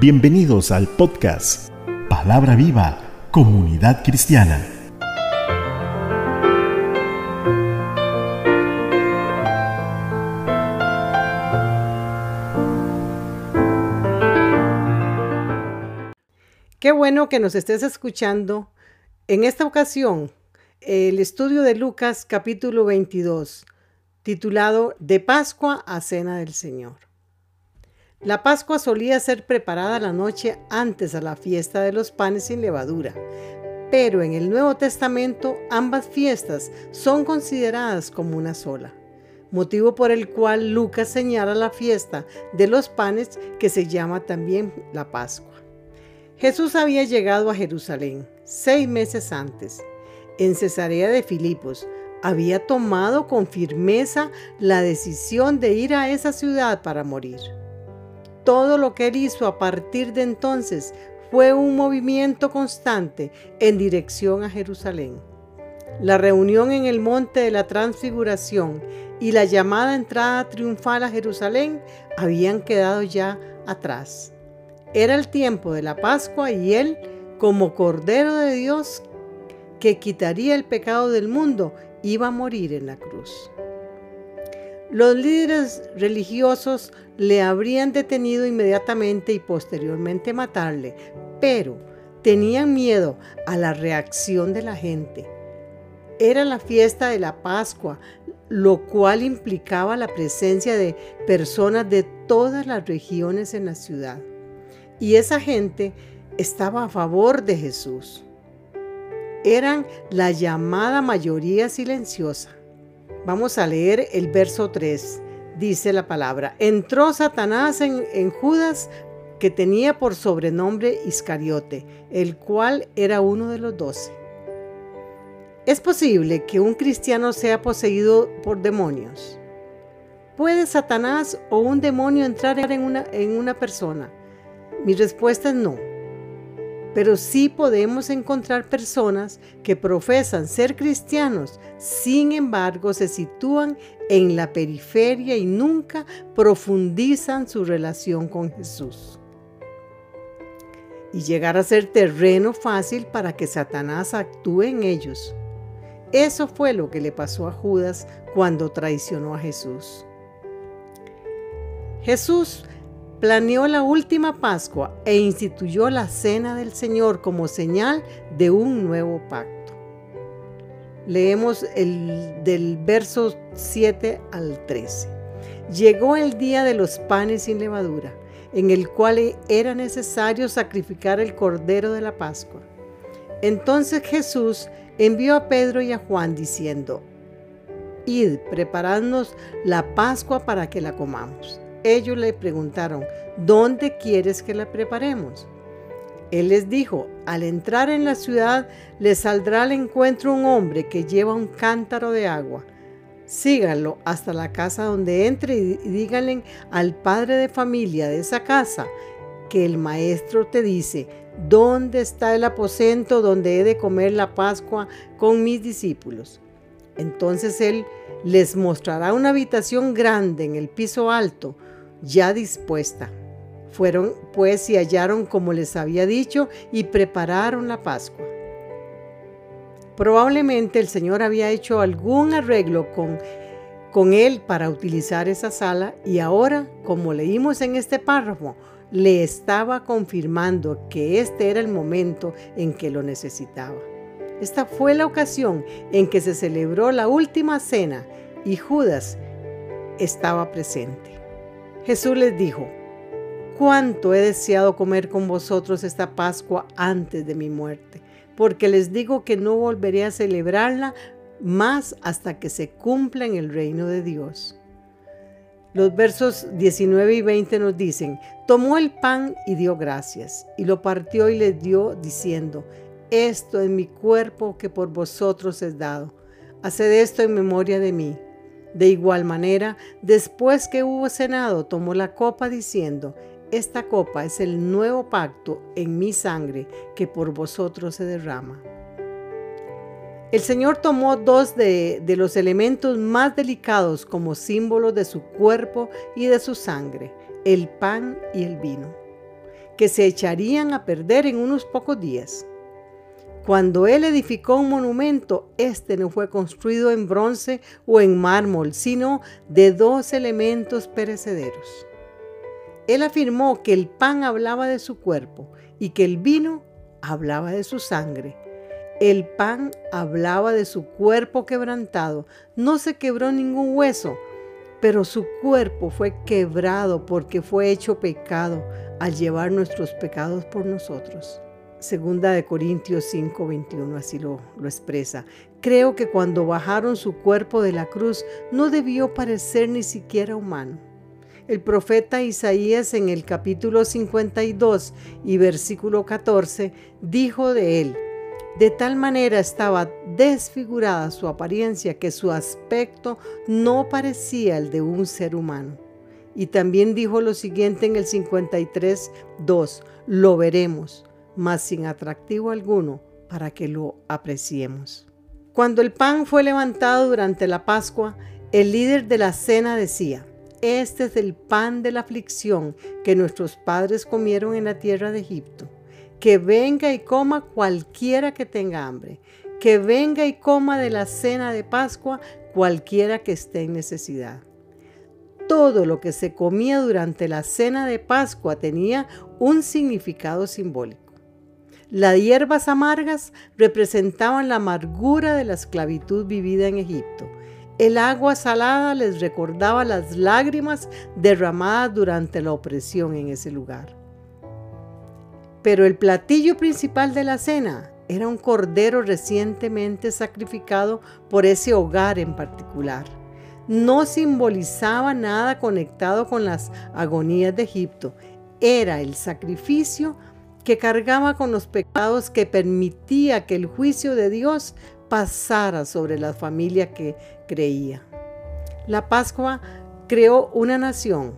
Bienvenidos al podcast Palabra Viva, Comunidad Cristiana. Qué bueno que nos estés escuchando. En esta ocasión, el estudio de Lucas capítulo 22, titulado De Pascua a Cena del Señor. La Pascua solía ser preparada la noche antes a la fiesta de los panes sin levadura, pero en el Nuevo Testamento ambas fiestas son consideradas como una sola, motivo por el cual Lucas señala la fiesta de los panes que se llama también la Pascua. Jesús había llegado a Jerusalén seis meses antes. En Cesarea de Filipos había tomado con firmeza la decisión de ir a esa ciudad para morir. Todo lo que él hizo a partir de entonces fue un movimiento constante en dirección a Jerusalén. La reunión en el monte de la transfiguración y la llamada entrada triunfal a Jerusalén habían quedado ya atrás. Era el tiempo de la Pascua y él, como Cordero de Dios que quitaría el pecado del mundo, iba a morir en la cruz. Los líderes religiosos le habrían detenido inmediatamente y posteriormente matarle, pero tenían miedo a la reacción de la gente. Era la fiesta de la Pascua, lo cual implicaba la presencia de personas de todas las regiones en la ciudad. Y esa gente estaba a favor de Jesús. Eran la llamada mayoría silenciosa. Vamos a leer el verso 3. Dice la palabra, entró Satanás en, Judas que tenía por sobrenombre Iscariote, el cual era uno de los doce. ¿Es posible que un cristiano sea poseído por demonios? ¿Puede Satanás o un demonio entrar en una, en una persona? Mi respuesta es no pero sí podemos encontrar personas que profesan ser cristianos, sin embargo se sitúan en la periferia y nunca profundizan su relación con Jesús. Y llegar a ser terreno fácil para que Satanás actúe en ellos. Eso fue lo que le pasó a Judas cuando traicionó a Jesús. Jesús planeó la última Pascua e instituyó la Cena del Señor como señal de un nuevo pacto. Leemos el, del verso 7 al 13. Llegó el día de los panes sin levadura, en el cual era necesario sacrificar el cordero de la Pascua. Entonces Jesús envió a Pedro y a Juan diciendo, Id, preparadnos la Pascua para que la comamos. Ellos le preguntaron, ¿dónde quieres que la preparemos? Él les dijo, al entrar en la ciudad les saldrá al encuentro un hombre que lleva un cántaro de agua. Síganlo hasta la casa donde entre y díganle al padre de familia de esa casa que el maestro te dice, ¿dónde está el aposento donde he de comer la Pascua con mis discípulos? Entonces él les mostrará una habitación grande en el piso alto, ya dispuesta. Fueron pues y hallaron como les había dicho y prepararon la Pascua. Probablemente el Señor había hecho algún arreglo con, con él para utilizar esa sala y ahora, como leímos en este párrafo, le estaba confirmando que este era el momento en que lo necesitaba. Esta fue la ocasión en que se celebró la última cena y Judas estaba presente. Jesús les dijo, cuánto he deseado comer con vosotros esta Pascua antes de mi muerte, porque les digo que no volveré a celebrarla más hasta que se cumpla en el reino de Dios. Los versos 19 y 20 nos dicen, tomó el pan y dio gracias, y lo partió y les dio, diciendo, esto es mi cuerpo que por vosotros es dado. Haced esto en memoria de mí. De igual manera, después que hubo cenado, tomó la copa diciendo, esta copa es el nuevo pacto en mi sangre que por vosotros se derrama. El Señor tomó dos de, los elementos más delicados como símbolos de su cuerpo y de su sangre, el pan y el vino. que se echarían a perder en unos pocos días. Cuando él edificó un monumento, este no fue construido en bronce o en mármol, sino de dos elementos perecederos. Él afirmó que el pan hablaba de su cuerpo y que el vino hablaba de su sangre. El pan hablaba de su cuerpo quebrantado. No se quebró ningún hueso, pero su cuerpo fue quebrado porque fue hecho pecado al llevar nuestros pecados por nosotros. Segunda de Corintios 5:21 así lo, lo expresa. Creo que cuando bajaron su cuerpo de la cruz no debió parecer ni siquiera humano. El profeta Isaías en el capítulo 52 y versículo 14 dijo de él, de tal manera estaba desfigurada su apariencia que su aspecto no parecía el de un ser humano. Y también dijo lo siguiente en el 53, 2, lo veremos, mas sin atractivo alguno para que lo apreciemos. Cuando el pan fue levantado durante la Pascua, el líder de la cena decía, este es el pan de la aflicción que nuestros padres comieron en la tierra de Egipto. Que venga y coma cualquiera que tenga hambre. Que venga y coma de la cena de Pascua cualquiera que esté en necesidad. Todo lo que se comía durante la cena de Pascua tenía un significado simbólico. Las hierbas amargas representaban la amargura de la esclavitud vivida en Egipto. El agua salada les recordaba las lágrimas derramadas durante la opresión en ese lugar. Pero el platillo principal de la cena era un cordero recientemente sacrificado por ese hogar en particular. No simbolizaba nada conectado con las agonías de Egipto. Era el sacrificio que cargaba con los pecados que permitía que el juicio de Dios pasara sobre la familia que creía. La Pascua creó una nación.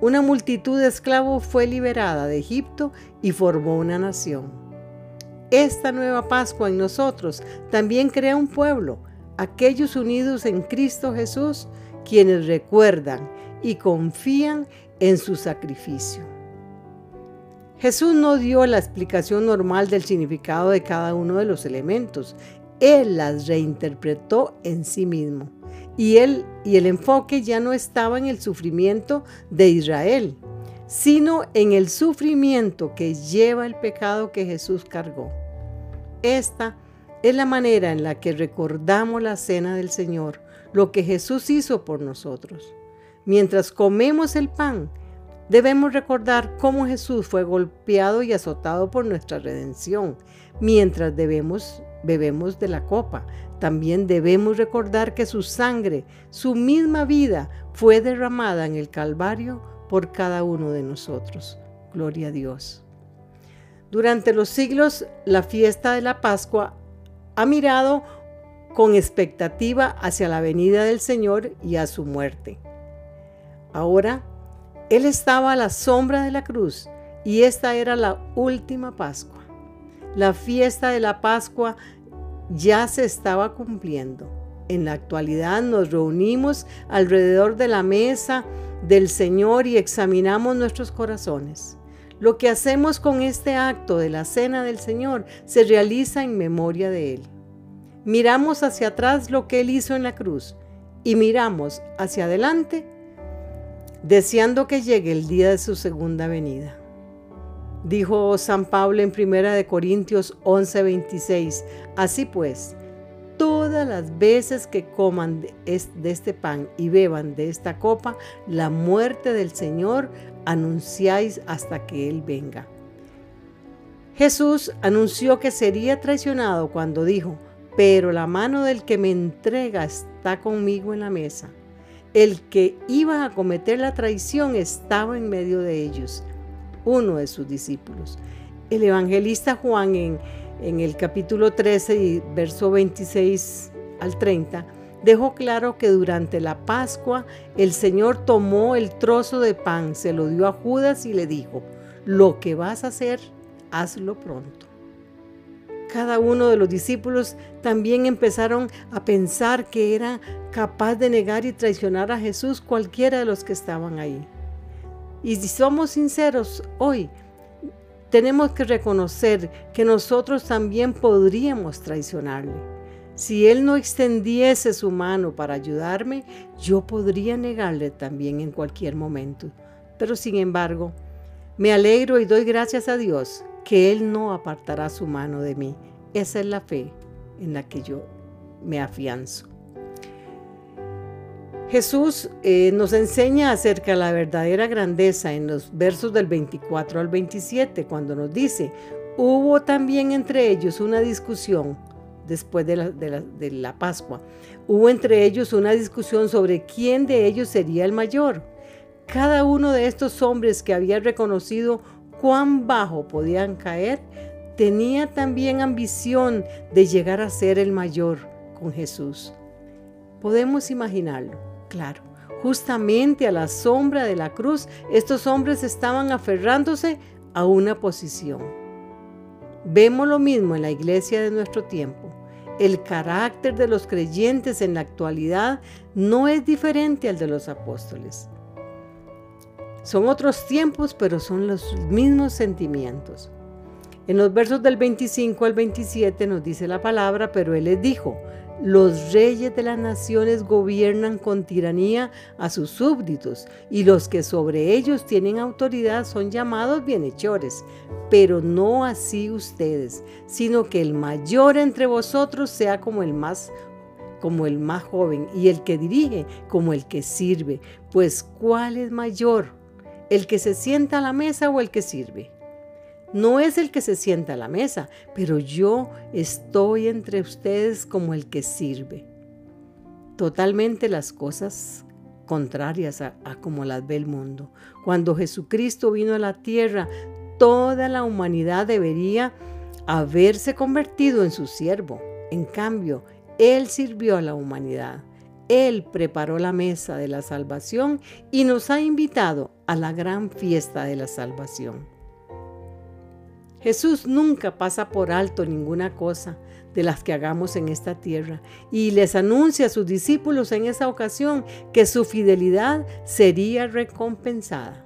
Una multitud de esclavos fue liberada de Egipto y formó una nación. Esta nueva Pascua en nosotros también crea un pueblo, aquellos unidos en Cristo Jesús, quienes recuerdan y confían en su sacrificio. Jesús no dio la explicación normal del significado de cada uno de los elementos. Él las reinterpretó en sí mismo. Y él y el enfoque ya no estaba en el sufrimiento de Israel, sino en el sufrimiento que lleva el pecado que Jesús cargó. Esta es la manera en la que recordamos la cena del Señor, lo que Jesús hizo por nosotros. Mientras comemos el pan, Debemos recordar cómo Jesús fue golpeado y azotado por nuestra redención, mientras debemos, bebemos de la copa. También debemos recordar que su sangre, su misma vida, fue derramada en el Calvario por cada uno de nosotros. Gloria a Dios. Durante los siglos, la fiesta de la Pascua ha mirado con expectativa hacia la venida del Señor y a su muerte. Ahora él estaba a la sombra de la cruz y esta era la última Pascua. La fiesta de la Pascua ya se estaba cumpliendo. En la actualidad nos reunimos alrededor de la mesa del Señor y examinamos nuestros corazones. Lo que hacemos con este acto de la cena del Señor se realiza en memoria de Él. Miramos hacia atrás lo que Él hizo en la cruz y miramos hacia adelante deseando que llegue el día de su segunda venida. Dijo San Pablo en 1 Corintios 11:26, así pues, todas las veces que coman de este pan y beban de esta copa, la muerte del Señor anunciáis hasta que Él venga. Jesús anunció que sería traicionado cuando dijo, pero la mano del que me entrega está conmigo en la mesa. El que iba a cometer la traición estaba en medio de ellos, uno de sus discípulos. El evangelista Juan en, el capítulo 13 y verso 26 al 30 dejó claro que durante la Pascua el Señor tomó el trozo de pan, se lo dio a Judas y le dijo, lo que vas a hacer, hazlo pronto. Cada uno de los discípulos también empezaron a pensar que era capaz de negar y traicionar a Jesús cualquiera de los que estaban ahí. Y si somos sinceros hoy, tenemos que reconocer que nosotros también podríamos traicionarle. Si Él no extendiese su mano para ayudarme, yo podría negarle también en cualquier momento. Pero sin embargo, me alegro y doy gracias a Dios que Él no apartará su mano de mí. Esa es la fe en la que yo me afianzo. Jesús eh, nos enseña acerca de la verdadera grandeza en los versos del 24 al 27, cuando nos dice, hubo también entre ellos una discusión después de la, de la Pascua, hubo entre ellos una discusión sobre quién de ellos sería el mayor. Cada uno de estos hombres que había reconocido cuán bajo podían caer, tenía también ambición de llegar a ser el mayor con Jesús. Podemos imaginarlo, claro. Justamente a la sombra de la cruz, estos hombres estaban aferrándose a una posición. Vemos lo mismo en la iglesia de nuestro tiempo. El carácter de los creyentes en la actualidad no es diferente al de los apóstoles. Son otros tiempos, pero son los mismos sentimientos. En los versos del 25 al 27 nos dice la palabra, pero Él les dijo, los reyes de las naciones gobiernan con tiranía a sus súbditos, y los que sobre ellos tienen autoridad son llamados bienhechores, pero no así ustedes, sino que el mayor entre vosotros sea como el más como el más joven y el que dirige como el que sirve, pues ¿cuál es mayor? El que se sienta a la mesa o el que sirve. No es el que se sienta a la mesa, pero yo estoy entre ustedes como el que sirve. Totalmente las cosas contrarias a, como las ve el mundo. Cuando Jesucristo vino a la tierra, toda la humanidad debería haberse convertido en su siervo. En cambio, Él sirvió a la humanidad. Él preparó la mesa de la salvación y nos ha invitado a la gran fiesta de la salvación. Jesús nunca pasa por alto ninguna cosa de las que hagamos en esta tierra y les anuncia a sus discípulos en esa ocasión que su fidelidad sería recompensada.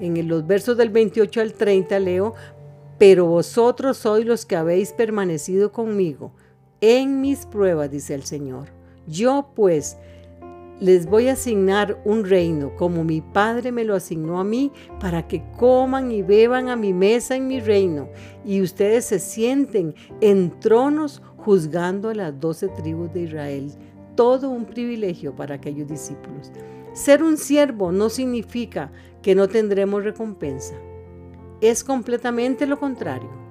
En los versos del 28 al 30 leo, pero vosotros sois los que habéis permanecido conmigo en mis pruebas, dice el Señor yo pues les voy a asignar un reino, como mi Padre me lo asignó a mí, para que coman y beban a mi mesa en mi reino, y ustedes se sienten en tronos juzgando a las doce tribus de Israel. Todo un privilegio para aquellos discípulos. Ser un siervo no significa que no tendremos recompensa. Es completamente lo contrario.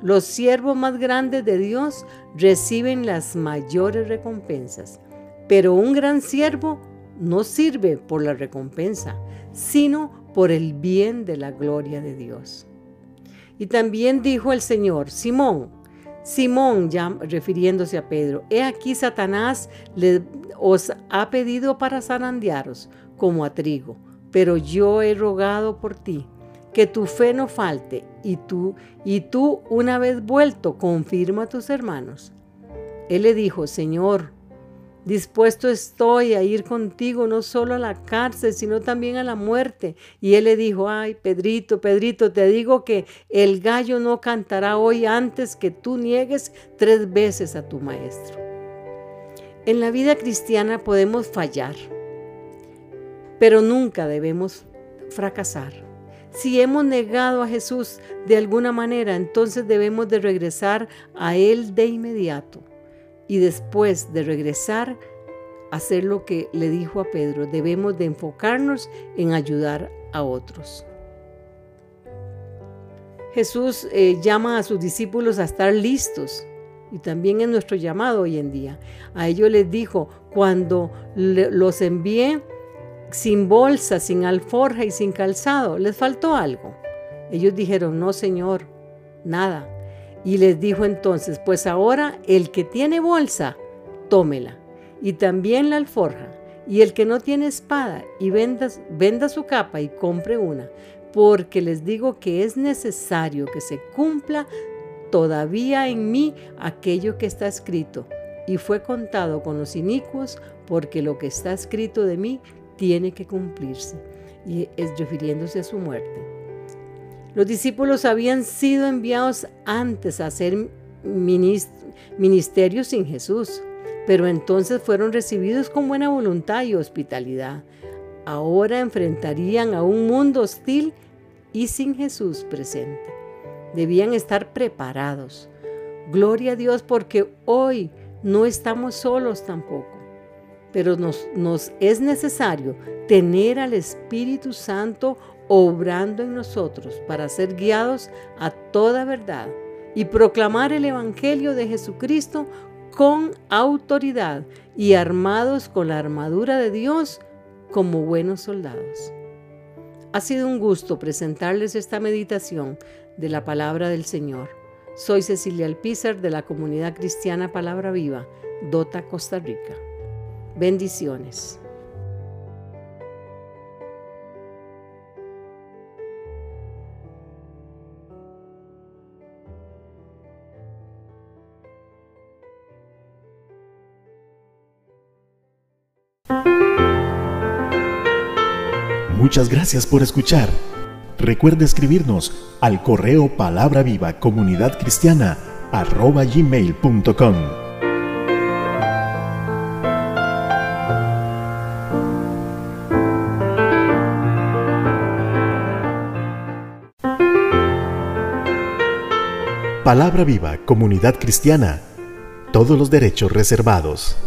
Los siervos más grandes de Dios reciben las mayores recompensas, pero un gran siervo no sirve por la recompensa, sino por el bien de la gloria de Dios. Y también dijo el Señor, Simón, Simón, ya refiriéndose a Pedro, he aquí Satanás os ha pedido para zarandearos como a trigo, pero yo he rogado por ti que tu fe no falte y tú, y tú una vez vuelto, confirma a tus hermanos. Él le dijo, Señor, dispuesto estoy a ir contigo no solo a la cárcel, sino también a la muerte. Y él le dijo, ay, Pedrito, Pedrito, te digo que el gallo no cantará hoy antes que tú niegues tres veces a tu maestro. En la vida cristiana podemos fallar, pero nunca debemos fracasar. Si hemos negado a Jesús de alguna manera, entonces debemos de regresar a Él de inmediato. Y después de regresar, hacer lo que le dijo a Pedro, debemos de enfocarnos en ayudar a otros. Jesús eh, llama a sus discípulos a estar listos y también en nuestro llamado hoy en día. A ellos les dijo, cuando los envíe, sin bolsa, sin alforja y sin calzado. ¿Les faltó algo? Ellos dijeron, no, Señor, nada. Y les dijo entonces, pues ahora el que tiene bolsa, tómela. Y también la alforja. Y el que no tiene espada, y venda, venda su capa y compre una. Porque les digo que es necesario que se cumpla todavía en mí aquello que está escrito. Y fue contado con los inicuos, porque lo que está escrito de mí tiene que cumplirse, y es refiriéndose a su muerte. Los discípulos habían sido enviados antes a hacer ministerios sin Jesús, pero entonces fueron recibidos con buena voluntad y hospitalidad. Ahora enfrentarían a un mundo hostil y sin Jesús presente. Debían estar preparados. Gloria a Dios porque hoy no estamos solos tampoco pero nos, es necesario tener al Espíritu Santo obrando en nosotros para ser guiados a toda verdad y proclamar el Evangelio de Jesucristo con autoridad y armados con la armadura de Dios como buenos soldados. Ha sido un gusto presentarles esta meditación de la palabra del Señor. Soy Cecilia Alpizar de la comunidad cristiana Palabra Viva, Dota, Costa Rica. Bendiciones. Muchas gracias por escuchar. Recuerde escribirnos al correo palabra viva comunidad cristiana arroba gmail.com. Palabra viva comunidad cristiana. Todos los derechos reservados.